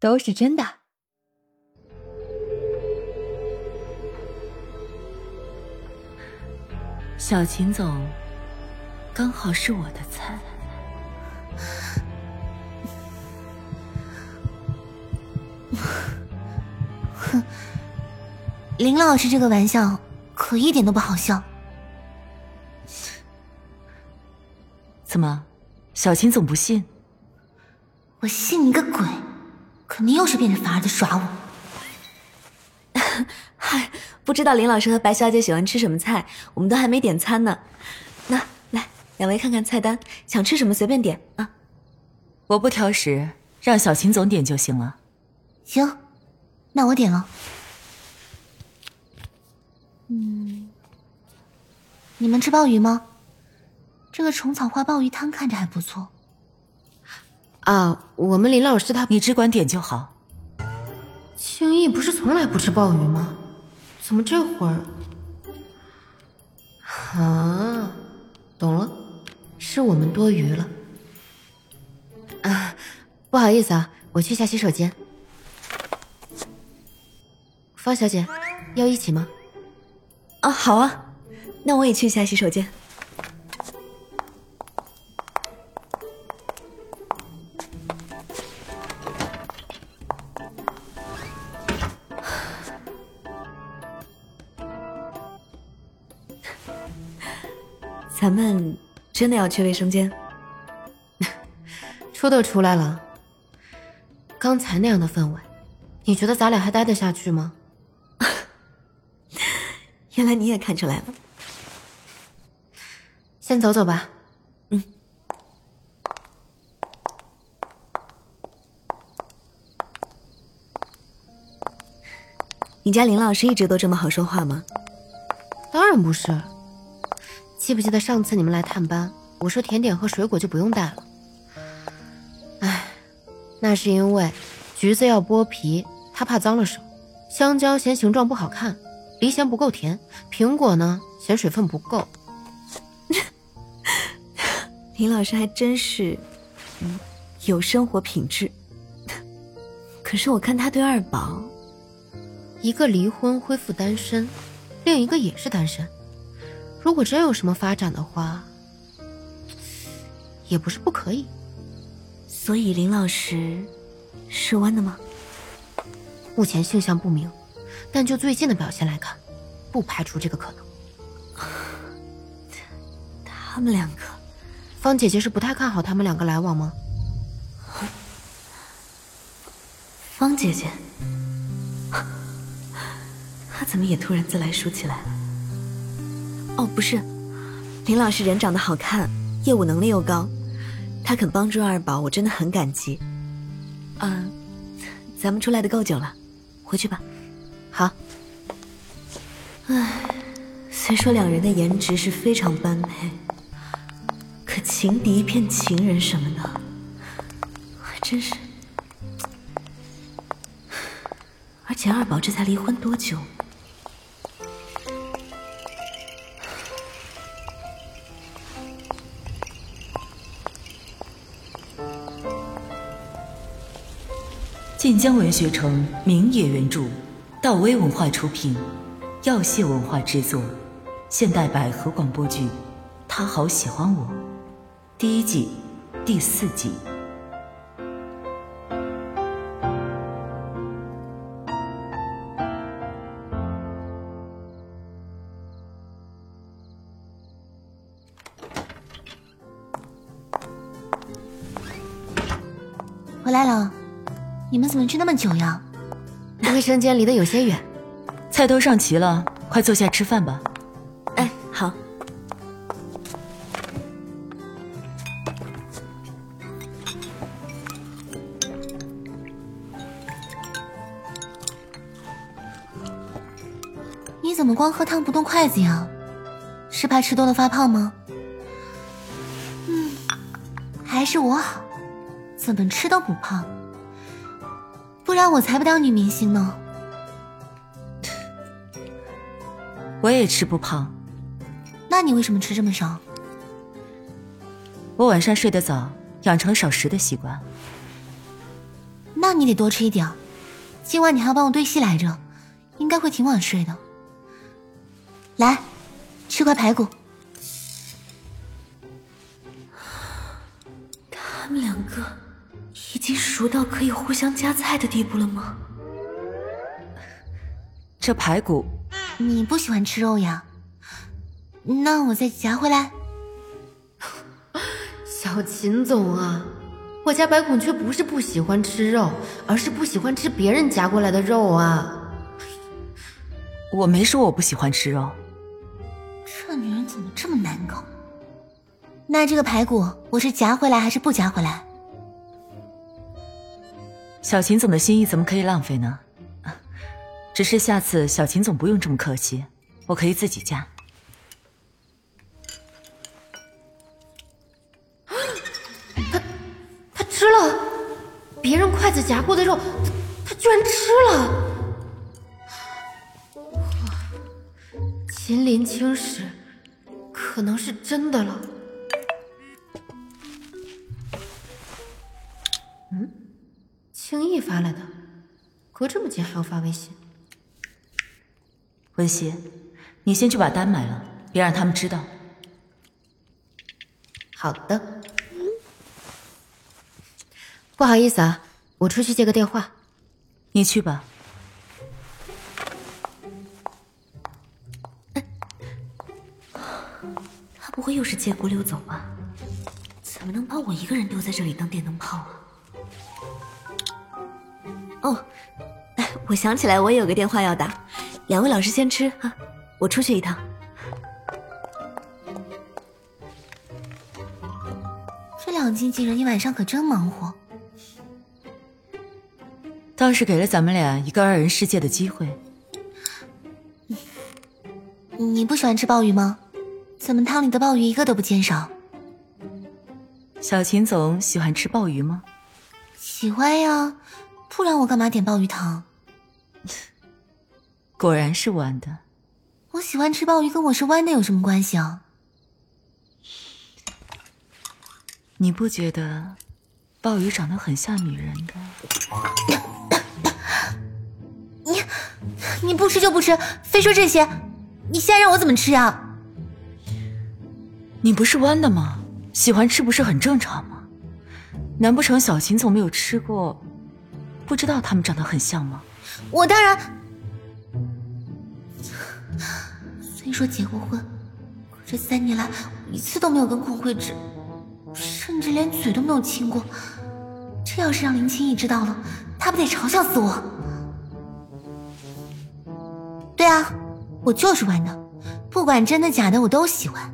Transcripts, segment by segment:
都是真的。小秦总，刚好是我的菜。哼，林老师这个玩笑可一点都不好笑。怎么，小秦总不信？我信你个鬼！肯定又是变着法儿的耍我。嗨，不知道林老师和白小姐喜欢吃什么菜，我们都还没点餐呢。那来，两位看看菜单，想吃什么随便点啊。我不挑食，让小秦总点就行了。行，那我点了。嗯，你们吃鲍鱼吗？这个虫草花鲍鱼汤看着还不错。啊，我们林老师他，你只管点就好。青逸不是从来不吃鲍鱼吗？怎么这会儿？啊，懂了，是我们多余了。啊，不好意思啊，我去下洗手间。方小姐，要一起吗？啊，好啊，那我也去下洗手间。真的要去卫生间？出都出来了，刚才那样的氛围，你觉得咱俩还待得下去吗？原来你也看出来了。先走走吧。嗯。你家林老师一直都这么好说话吗？当然不是。记不记得上次你们来探班，我说甜点和水果就不用带了。唉，那是因为橘子要剥皮，他怕脏了手；香蕉嫌形状不好看，梨嫌不够甜；苹果呢嫌水分不够。林老师还真是，嗯，有生活品质。可是我看他对二宝，一个离婚恢复单身，另一个也是单身。如果真有什么发展的话，也不是不可以。所以林老师是弯的吗？目前性向不明，但就最近的表现来看，不排除这个可能。他们两个，方姐姐是不太看好他们两个来往吗？方姐姐，她怎么也突然自来熟起来了？哦，不是，林老师人长得好看，业务能力又高，他肯帮助二宝，我真的很感激。嗯，咱们出来的够久了，回去吧。好。唉，虽说两人的颜值是非常般配，可情敌变情人什么的，还真是。而且二宝这才离婚多久？晋江文学城明野原著，道威文化出品，耀谢文化制作，现代百合广播剧《他好喜欢我》第一季第四集。生间离得有些远。菜都上齐了，快坐下吃饭吧。哎，好。你怎么光喝汤不动筷子呀？是怕吃多了发胖吗？嗯，还是我好，怎么吃都不胖。不然我才不当女明星呢。我也吃不胖。那你为什么吃这么少？我晚上睡得早，养成少食的习惯。那那你得多吃一点。今晚你还要帮我对戏来着，应该会挺晚睡的。来，吃块排骨。他们两个已经熟到可以互相夹菜的地步了吗？这排骨，你不喜欢吃肉呀？那我再夹回来。小秦总啊，我家白孔雀不是不喜欢吃肉，而是不喜欢吃别人夹过来的肉啊。我没说我不喜欢吃肉。这女人怎么这么难搞？那这个排骨我是夹回来还是不夹回来？小秦总的心意怎么可以浪费呢？只是下次小秦总不用这么客气，我可以自己夹。他他吃了别人筷子夹过的肉，他居然吃了！秦林青史可能是真的了。嗯，青易发来的，隔这么近还要发微信。文熙，你先去把单买了，别让他们知道。好的。不好意思啊，我出去接个电话。你去吧。他不会又是借故溜走吧？怎么能把我一个人丢在这里当电灯泡啊？哦，我想起来，我有个电话要打。两位老师先吃啊，我出去一趟。这两经纪人一晚上可真忙活。倒是给了咱们俩一个二人世界的机会。你不喜欢吃鲍鱼吗？怎么汤里的鲍鱼一个都不见少？小秦总喜欢吃鲍鱼吗？喜欢呀，不然我干嘛点鲍鱼汤？果然是弯的。我喜欢吃鲍鱼，跟我是弯的有什么关系啊？你不觉得鲍鱼长得很像女人的？你你不吃就不吃，非说这些，你现在让我怎么吃啊？你不是弯的吗？喜欢吃不是很正常吗？难不成小秦总没有吃过，不知道他们长得很像吗？我当然，听说结过婚，可这三年来我一次都没有跟孔慧芝，甚至连嘴都没有亲过。这要是让林青怡知道了，她不得嘲笑死我？对啊，我就是玩的，不管真的假的，我都喜欢。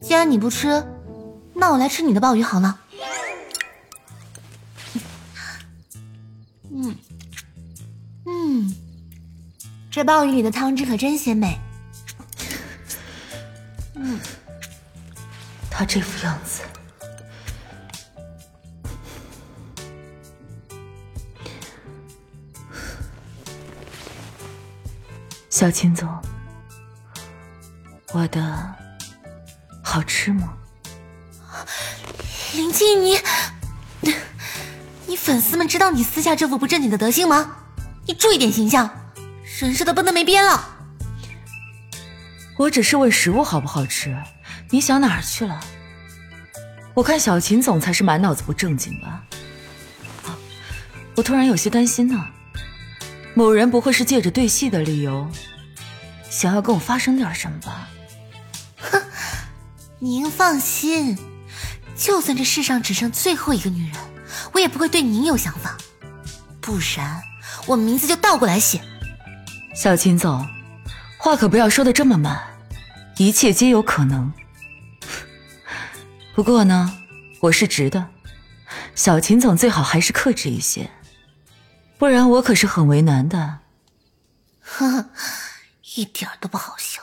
既然你不吃，那我来吃你的鲍鱼好了。嗯嗯，这鲍鱼里的汤汁可真鲜美。嗯，他这副样子。小秦总，我的好吃吗？林静，你你粉丝们知道你私下这副不正经的德行吗？你注意点形象，人设都崩得没边了。我只是问食物好不好吃，你想哪儿去了？我看小秦总才是满脑子不正经吧。我突然有些担心呢。某人不会是借着对戏的理由，想要跟我发生点什么吧？哼，您放心，就算这世上只剩最后一个女人，我也不会对您有想法。不然，我名字就倒过来写。小秦总，话可不要说的这么满，一切皆有可能。不过呢，我是直的，小秦总最好还是克制一些。不然我可是很为难的。呵呵，一点都不好笑。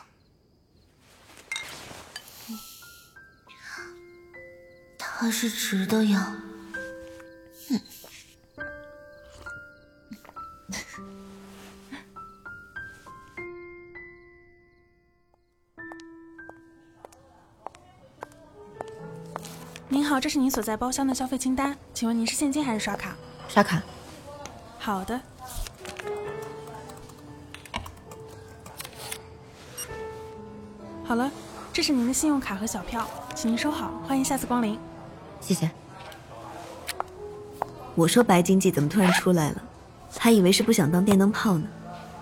他是直的呀。您好，这是您所在包厢的消费清单，请问您是现金还是刷卡？刷卡。好的。好了，这是您的信用卡和小票，请您收好，欢迎下次光临。谢谢。我说白经济怎么突然出来了，还以为是不想当电灯泡呢。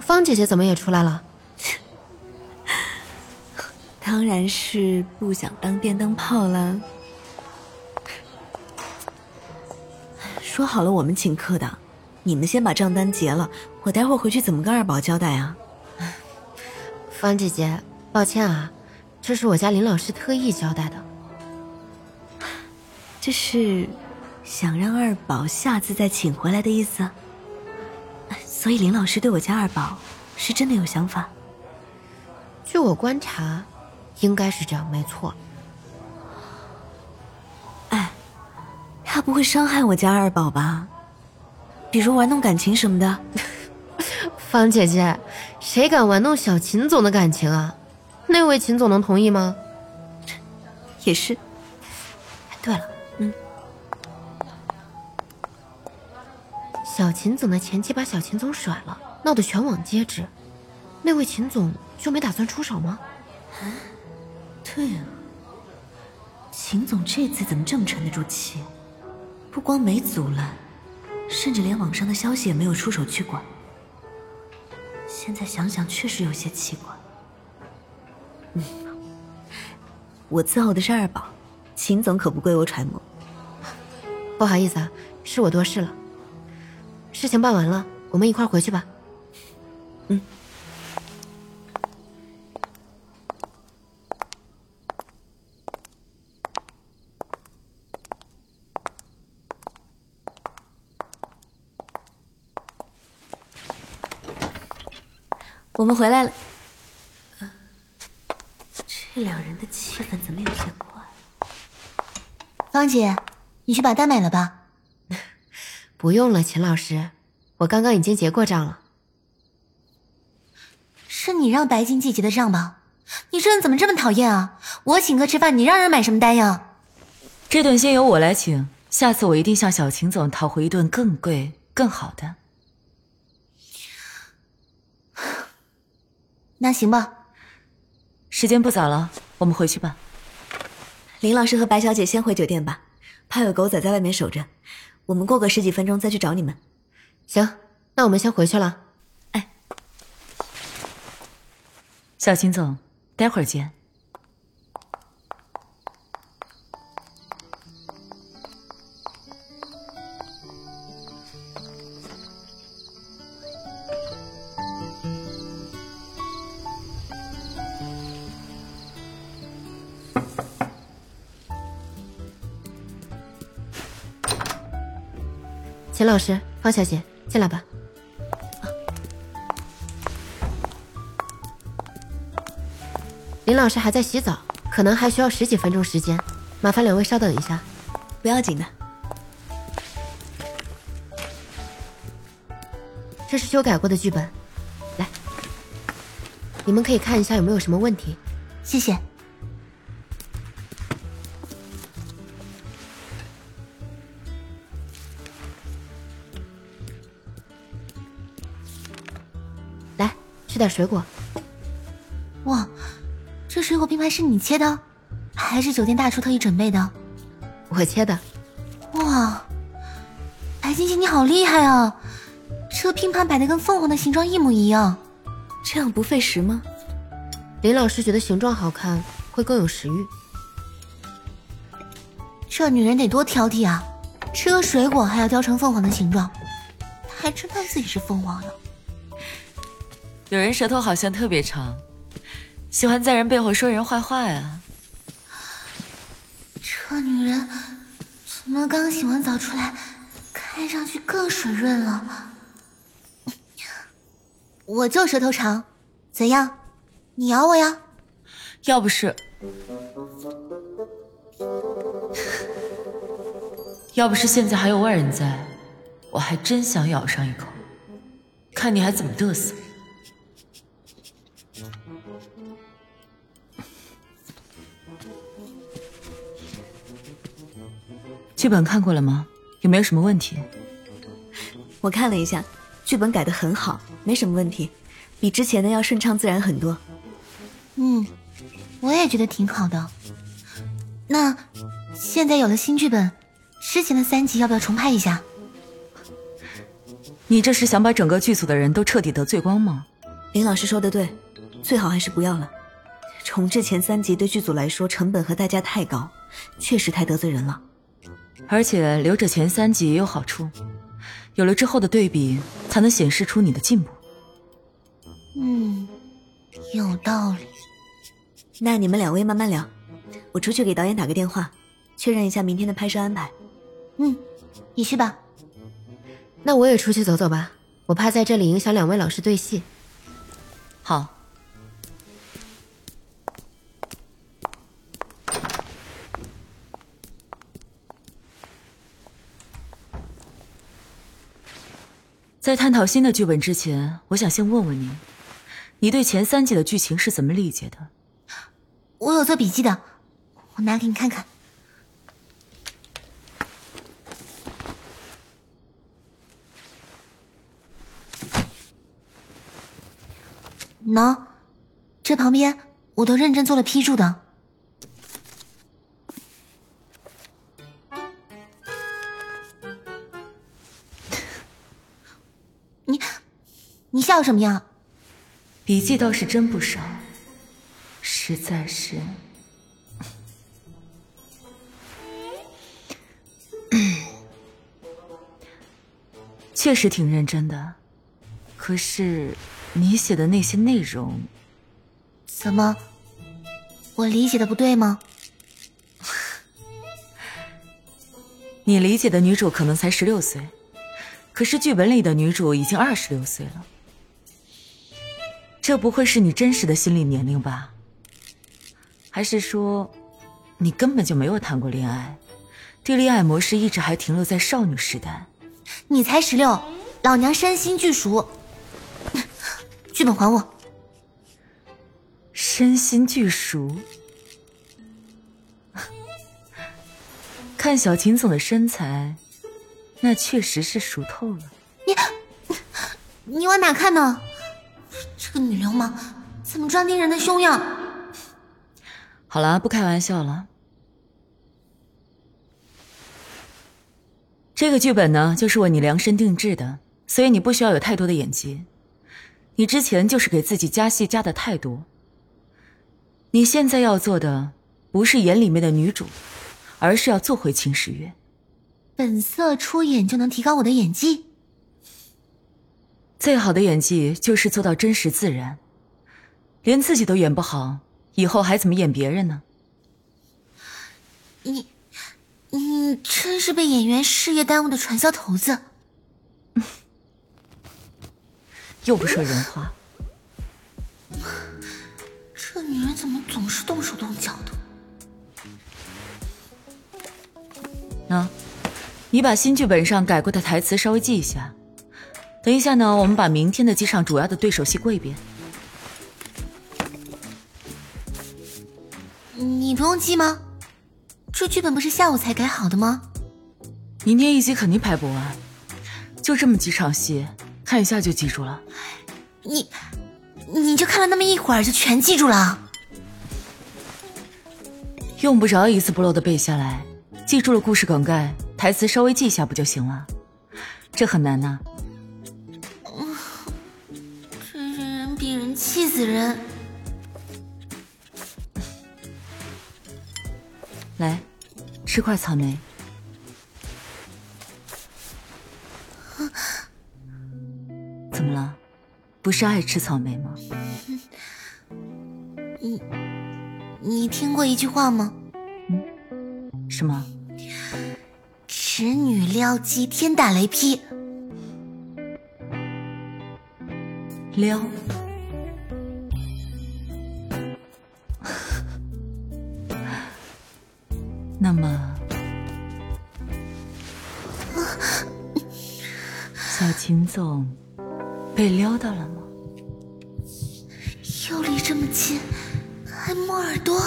方姐姐怎么也出来了？当然是不想当电灯泡啦。说好了我们请客的，你们先把账单结了，我待会儿回去怎么跟二宝交代啊？方姐姐，抱歉啊，这是我家林老师特意交代的。这是想让二宝下次再请回来的意思。所以林老师对我家二宝是真的有想法。据我观察，应该是这样，没错。哎，他不会伤害我家二宝吧？比如玩弄感情什么的？方姐姐，谁敢玩弄小秦总的感情啊？那位秦总能同意吗？也是。对了，嗯，小秦总的前妻把小秦总甩了，闹得全网皆知，那位秦总就没打算出手吗？啊对啊，秦总这次怎么这么沉得住气？不光没阻拦，甚至连网上的消息也没有出手去管。现在想想，确实有些奇怪。嗯，我伺候的是二宝，秦总可不归我揣摩。不好意思啊，是我多事了。事情办完了，我们一块回去吧。嗯。们回来了。这两人的气氛怎么有些怪？芳姐，你去把单买了吧。不用了，秦老师，我刚刚已经结过账了。是你让白金季结的账吧？你这人怎么这么讨厌啊！我请客吃饭，你让人买什么单呀？这顿先由我来请，下次我一定向小秦总讨回一顿更贵、更好的。那行吧。时间不早了，我们回去吧。林老师和白小姐先回酒店吧，怕有狗仔在外面守着。我们过个十几分钟再去找你们。行，那我们先回去了。哎，小秦总，待会儿见。老师，方小姐，进来吧。林老师还在洗澡，可能还需要十几分钟时间，麻烦两位稍等一下。不要紧的，这是修改过的剧本，来，你们可以看一下有没有什么问题。谢谢。点水果。哇，这水果拼盘是你切的，还是酒店大厨特意准备的？我切的。哇，白晶晶你好厉害啊！这拼盘摆的跟凤凰的形状一模一样，这样不费时吗？林老师觉得形状好看会更有食欲。这女人得多挑剔啊！吃个水果还要雕成凤凰的形状，她还真当自己是凤凰呢。有人舌头好像特别长，喜欢在人背后说人坏话呀。这女人怎么刚洗完澡出来，看上去更水润了？我就舌头长，怎样？你咬我呀？要不是，要不是现在还有外人在，我还真想咬上一口，看你还怎么嘚瑟。剧本看过了吗？有没有什么问题？我看了一下，剧本改的很好，没什么问题，比之前的要顺畅自然很多。嗯，我也觉得挺好的。那现在有了新剧本，之前的三集要不要重拍一下？你这是想把整个剧组的人都彻底得罪光吗？林老师说的对，最好还是不要了。重置前三集对剧组来说成本和代价太高，确实太得罪人了。而且留着前三集也有好处，有了之后的对比，才能显示出你的进步。嗯，有道理。那你们两位慢慢聊，我出去给导演打个电话，确认一下明天的拍摄安排。嗯，你去吧。那我也出去走走吧，我怕在这里影响两位老师对戏。好。在探讨新的剧本之前，我想先问问你，你对前三季的剧情是怎么理解的？我有做笔记的，我拿给你看看。喏，这旁边我都认真做了批注的。笑什么呀？笔记倒是真不少，实在是，确实挺认真的。可是。你写的那些内容，怎么？我理解的不对吗？你理解的女主可能才十六岁，可是剧本里的女主已经二十六岁了。这不会是你真实的心理年龄吧？还是说，你根本就没有谈过恋爱，对恋爱模式一直还停留在少女时代？你才十六，老娘身心俱熟。剧本还我！身心俱熟，看小秦总的身材，那确实是熟透了。你，你往哪看呢？这个女流氓怎么专盯人的胸呀？好了，不开玩笑了。这个剧本呢，就是为你量身定制的，所以你不需要有太多的演技。你之前就是给自己加戏加的太多。你现在要做的不是演里面的女主，而是要做回秦时月。本色出演就能提高我的演技？最好的演技就是做到真实自然。连自己都演不好，以后还怎么演别人呢？你，你真是被演员事业耽误的传销头子。又不说人话，这女人怎么总是动手动脚的？那，你把新剧本上改过的台词稍微记一下。等一下呢，我们把明天的几场主要的对手戏过一遍。你不用记吗？这剧本不是下午才改好的吗？明天一集肯定拍不完，就这么几场戏。看一下就记住了，你，你就看了那么一会儿就全记住了？用不着一字不漏的背下来，记住了故事梗概、台词稍微记一下不就行了？这很难呐。真死人！来，吃块草莓。怎么了？不是爱吃草莓吗？你你听过一句话吗？嗯，什么？侄女撩姬，天打雷劈。撩？那么，小秦总。被撩到了吗？又离这么近，还摸耳朵。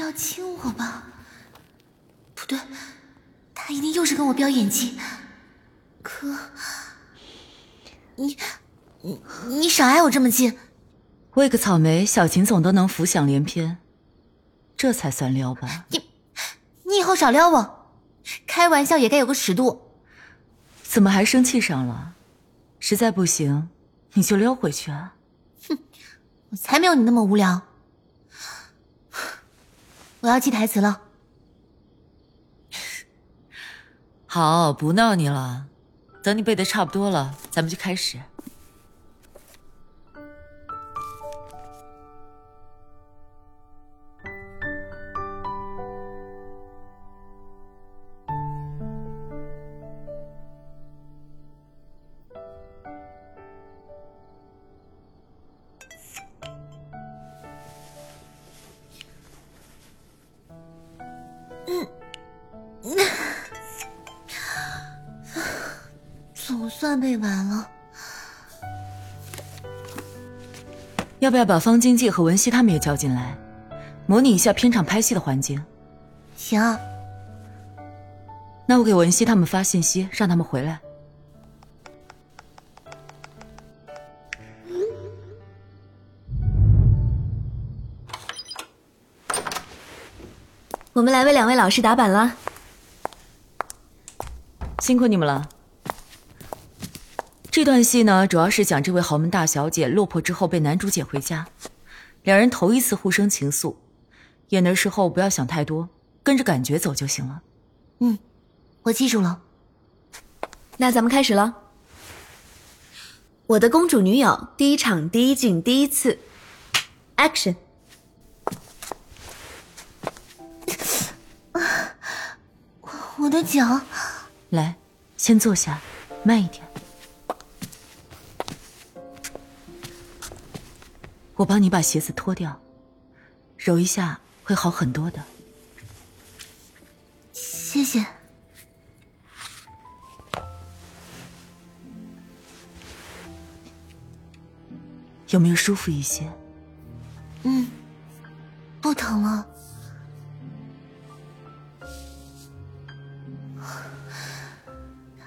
是要亲我吧？不对，他一定又是跟我飙演技。可，你，你，你少挨我这么近！喂个草莓，小秦总都能浮想联翩，这才算撩吧？你，你以后少撩我，开玩笑也该有个尺度。怎么还生气上了？实在不行，你就撩回去啊！哼，我才没有你那么无聊。我要记台词了。好，不闹你了。等你背的差不多了，咱们就开始。总算背完了。要不要把方经济和文熙他们也叫进来，模拟一下片场拍戏的环境？行。那我给文熙他们发信息，让他们回来。我们来为两位老师打板了，辛苦你们了。这段戏呢，主要是讲这位豪门大小姐落魄之后被男主捡回家，两人头一次互生情愫。演的时候不要想太多，跟着感觉走就行了。嗯，我记住了。那咱们开始了。我的公主女友，第一场第一镜第一次，Action。我的脚，来，先坐下，慢一点。我帮你把鞋子脱掉，揉一下会好很多的。谢谢。有没有舒服一些？嗯，不疼了。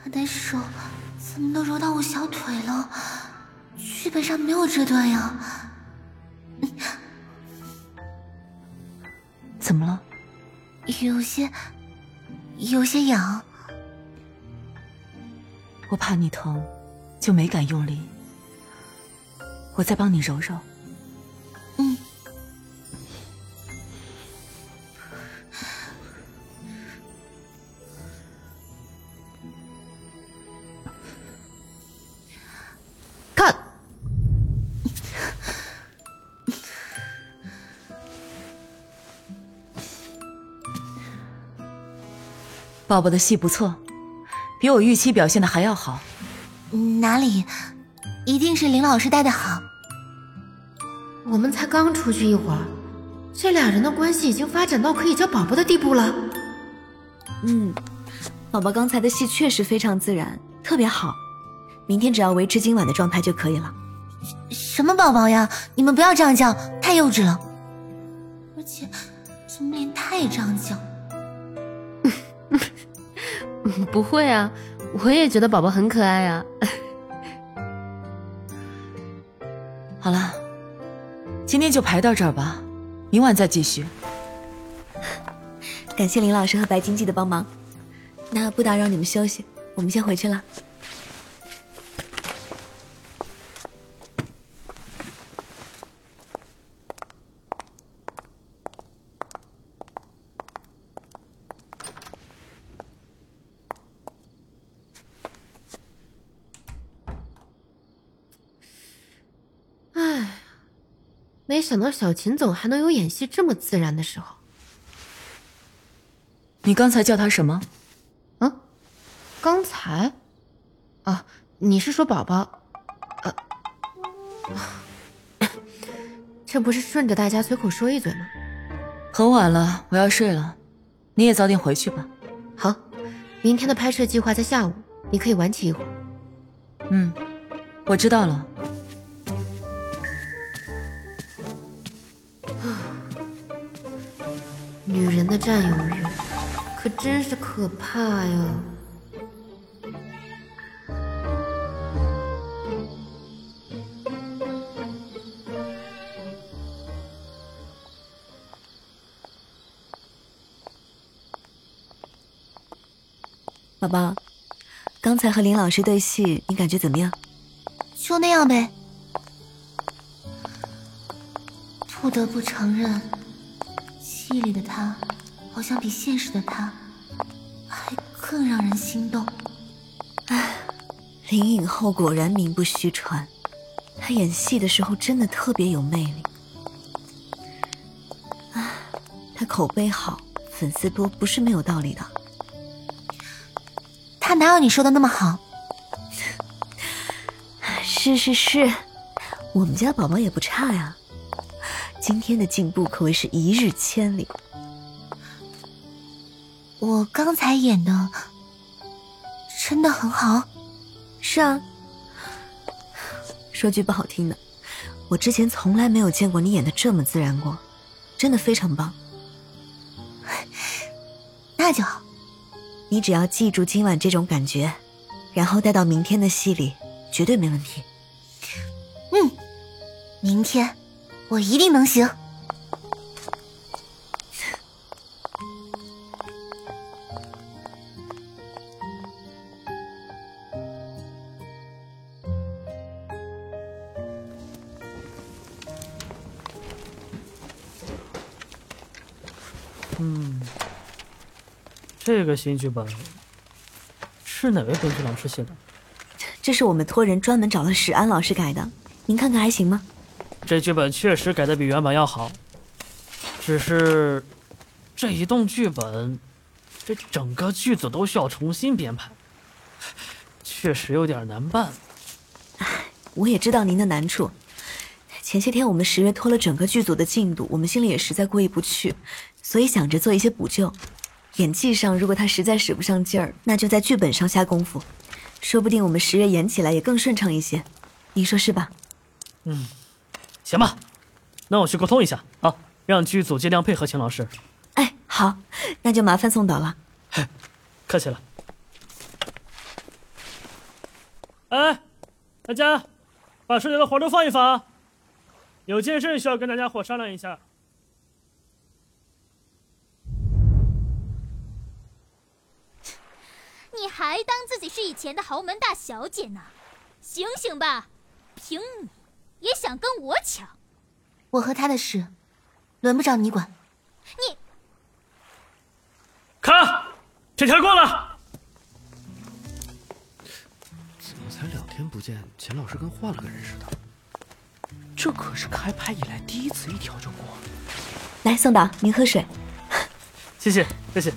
他的手怎么都揉到我小腿了？剧本上没有这段呀。有些，有些痒。我怕你疼，就没敢用力。我再帮你揉揉。嗯。宝宝的戏不错，比我预期表现的还要好。哪里？一定是林老师带的好。我们才刚出去一会儿，这俩人的关系已经发展到可以叫宝宝的地步了。嗯，宝宝刚才的戏确实非常自然，特别好。明天只要维持今晚的状态就可以了。什么宝宝呀？你们不要这样叫，太幼稚了。而且，怎么连他也这样叫？不会啊，我也觉得宝宝很可爱啊。好了，今天就排到这儿吧，明晚再继续。感谢林老师和白经济的帮忙，那不打扰你们休息，我们先回去了。想到小秦总还能有演戏这么自然的时候。你刚才叫他什么？嗯，刚才？啊，你是说宝宝？呃，这不是顺着大家随口说一嘴吗？很晚了，我要睡了，你也早点回去吧。好，明天的拍摄计划在下午，你可以晚起一会儿。嗯，我知道了。女人的占有欲可真是可怕呀。宝宝刚才和林老师对戏你感觉怎么样？就那样呗。不得不承认忆里的他，好像比现实的他还更让人心动。唉，林影后果然名不虚传，她演戏的时候真的特别有魅力。唉，她口碑好，粉丝多，不是没有道理的。她哪有你说的那么好？是是是，我们家宝宝也不差呀、今天的进步可谓是一日千里。我刚才演的真的很好。是啊。说句不好听的我之前从来没有见过你演的这么自然过真的非常棒。那就好。你只要记住今晚这种感觉然后带到明天的戏里绝对没问题。嗯明天。我一定能行。嗯，这个新剧本是哪位编剧老师写的？这是我们托人专门找了史安老师改的，您看看还行吗？这剧本确实改的比原版要好。只是这移动剧本这整个剧组都需要重新编排确实有点难办。我也知道您的难处。前些天我们十月拖了整个剧组的进度我们心里也实在过意不去所以想着做一些补救。演技上如果他实在使不上劲儿那就在剧本上下功夫说不定我们十月演起来也更顺畅一些。您说是吧？嗯。行吧，那我去沟通一下啊，让剧组尽量配合秦老师。哎，好，那就麻烦宋导了。客气了。哎，大家，把手里的活都放一放啊，有件事需要跟大家伙商量一下。你还当自己是以前的豪门大小姐呢？醒醒吧，凭你！也想跟我抢。我和他的事轮不着你管。你看这条过了。怎么才两天不见秦老师跟换了个人似的？这可是开拍以来第一次一条就过。来宋导您喝水。谢谢谢谢。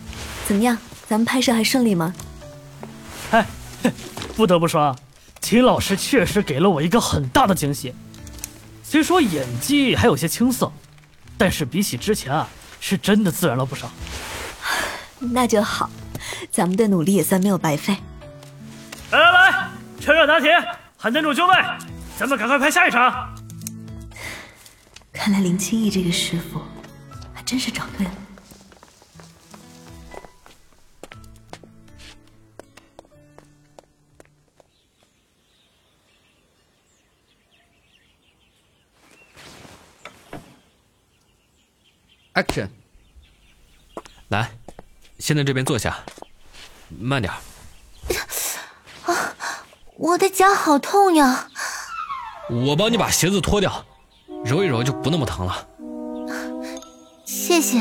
怎么样？咱们拍摄还顺利吗？哎不得不说秦老师确实给了我一个很大的惊喜。虽说演技还有些青涩，但是比起之前啊，是真的自然了不少。那就好，咱们的努力也算没有白费。来来来，趁热打铁，喊男主就位，咱们赶快拍下一场。看来林清逸这个师傅还真是找对了。Action。来，先在这边坐下，慢点。啊，我的脚好痛呀！我帮你把鞋子脱掉，揉一揉就不那么疼了。谢谢。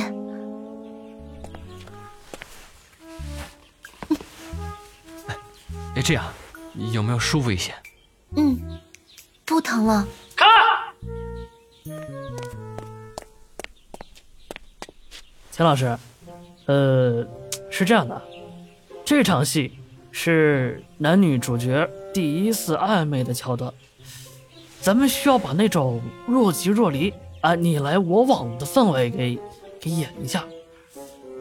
哎，这样有没有舒服一些？嗯，不疼了。田老师，呃，是这样的，这场戏是男女主角第一次暧昧的桥段，咱们需要把那种若即若离，啊，你来我往的氛围给给演一下，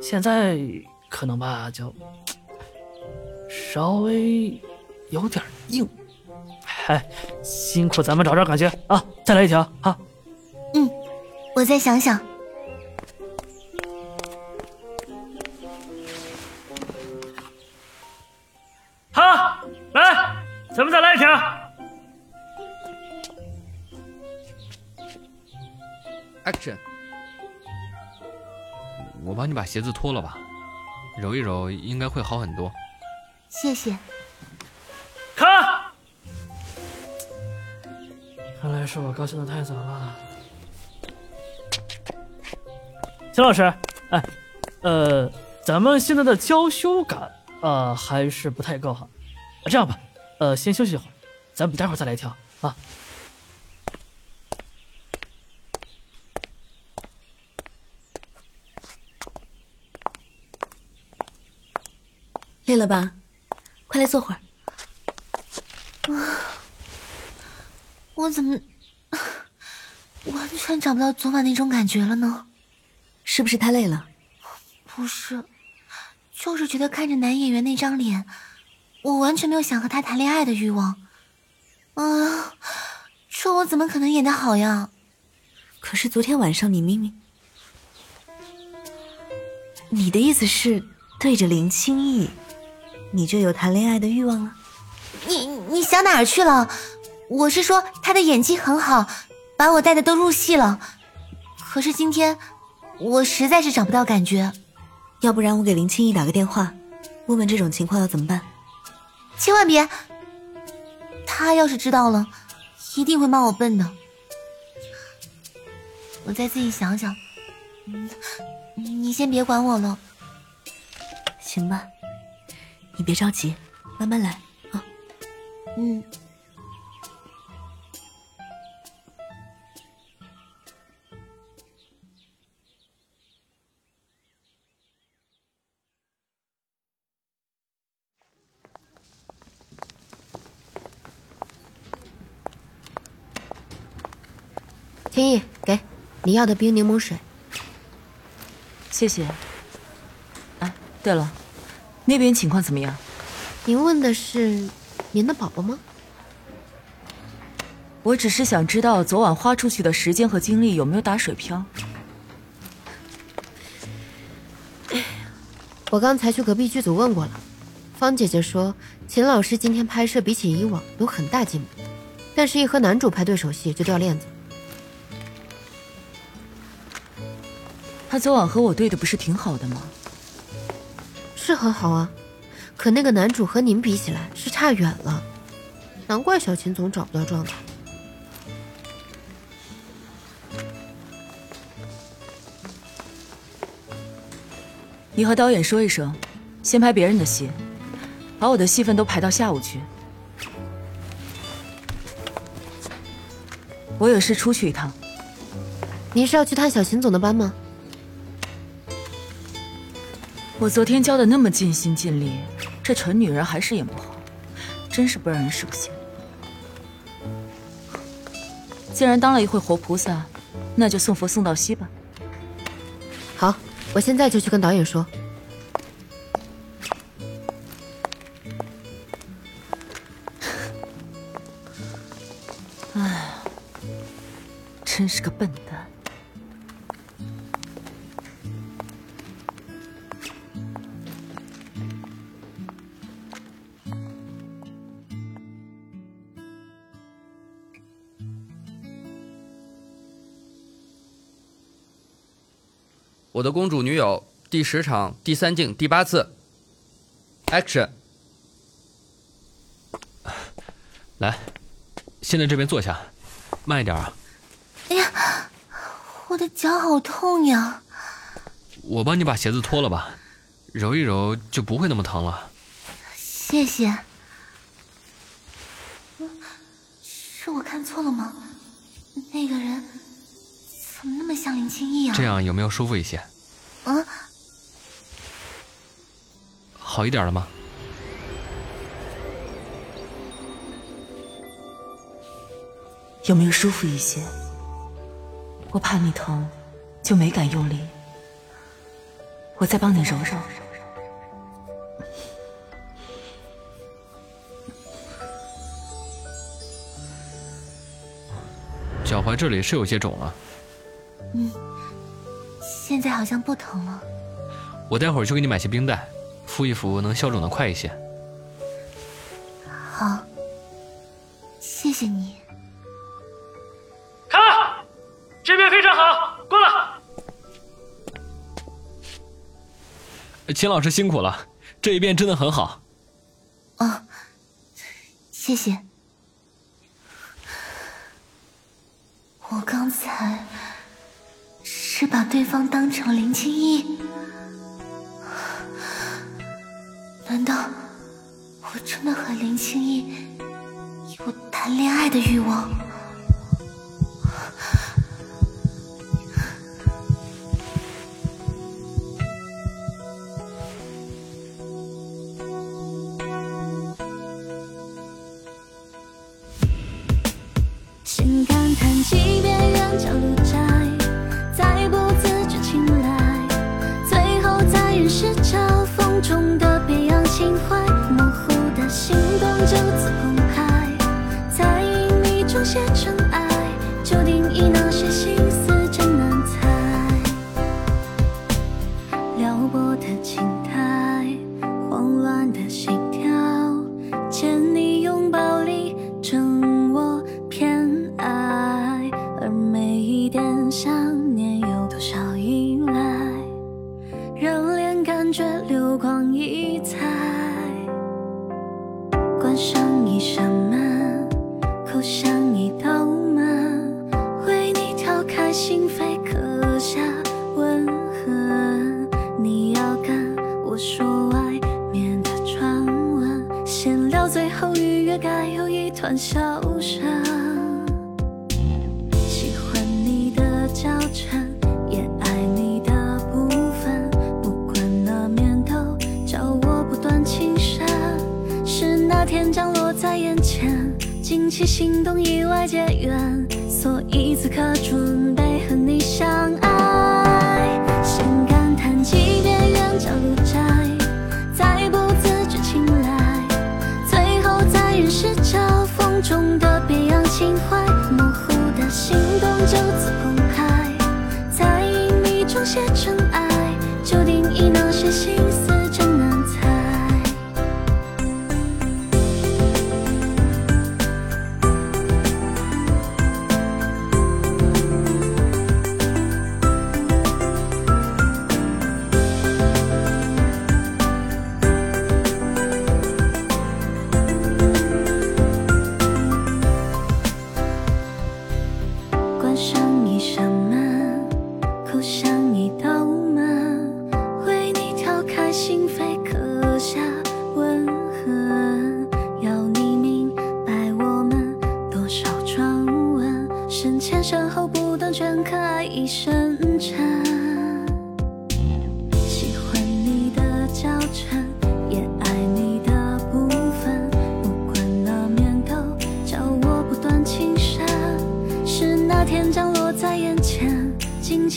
现在可能吧，就稍微有点硬，哎，辛苦咱们找找感觉啊，再来一条啊。嗯，我再想想。咱们再来一条？Action 我帮你把鞋子脱了吧揉一揉应该会好很多。谢谢。看看来是我高兴的太早了。秦老师哎呃咱们现在的娇羞感呃还是不太够哈。这样吧呃，先休息一会儿，咱们待会儿再来跳啊。累了吧？快来坐会儿。我怎么完全找不到昨晚那种感觉了呢？是不是太累了？不是，就是觉得看着男演员那张脸，我完全没有想和他谈恋爱的欲望。啊，这我怎么可能演得好呀？可是昨天晚上你明明……你的意思是对着林清逸，你就有谈恋爱的欲望了？你你想哪儿去了？我是说他的演技很好，把我带的都入戏了。可是今天我实在是找不到感觉。要不然我给林清逸打个电话，问问这种情况要怎么办。千万别！他要是知道了，一定会骂我笨的。我再自己想想。嗯，你先别管我了。行吧，你别着急，慢慢来啊。嗯。青逸，给你要的冰柠檬水。谢谢。哎，对了，那边情况怎么样？您问的是您的宝宝吗？我只是想知道昨晚花出去的时间和精力有没有打水漂。我刚才去隔壁剧组问过了，方姐姐说秦老师今天拍摄比起以往有很大进步，但是一和男主拍对手戏就掉链子。他昨晚和我对的不是挺好的吗？是很好啊，可那个男主和您比起来是差远了，难怪小秦总找不到状态。你和导演说一声，先拍别人的戏，把我的戏份都排到下午去。我有事出去一趟。您是要去探小秦总的班吗？我昨天教的那么尽心尽力，这蠢女人还是演不好，真是不让人省心。既然当了一回活菩萨，那就送佛送到西吧。好，我现在就去跟导演说。哎，真是个笨蛋。的公主女友第十场第三镜第八次，Action！来，先在这边坐下，慢一点啊。哎呀，我的脚好痛呀！我帮你把鞋子脱了吧，揉一揉就不会那么疼了。谢谢。是我看错了吗？那个人。怎么那么像林青逸啊？这样有没有舒服一些？啊，好一点了吗？有没有舒服一些？我怕你疼，就没敢用力。我再帮你揉揉。脚踝这里是有些肿了。嗯，现在好像不疼了。我待会儿去给你买些冰袋，敷一敷能消肿的快一些。好，谢谢你。看，这边非常好，过来。秦老师辛苦了，这一遍真的很好。哦，谢谢。我刚才。是把对方当成林清逸？难道我真的和林清逸有谈恋爱的欲望？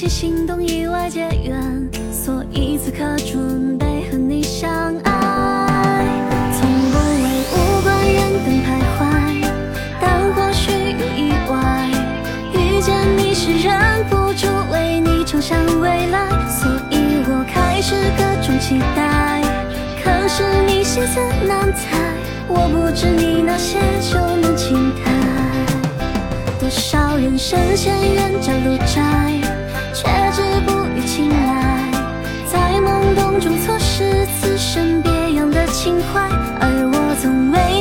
心动意外结缘，所以此刻准备和你相爱。从不为无关人等徘徊，但或许有意外，遇见你是忍不住为你畅想未来，所以我开始各种期待。可是你心思难猜，我不知你那些就能轻叹。多少人深陷冤家路窄。种错是此生别样的情怀，而我从未。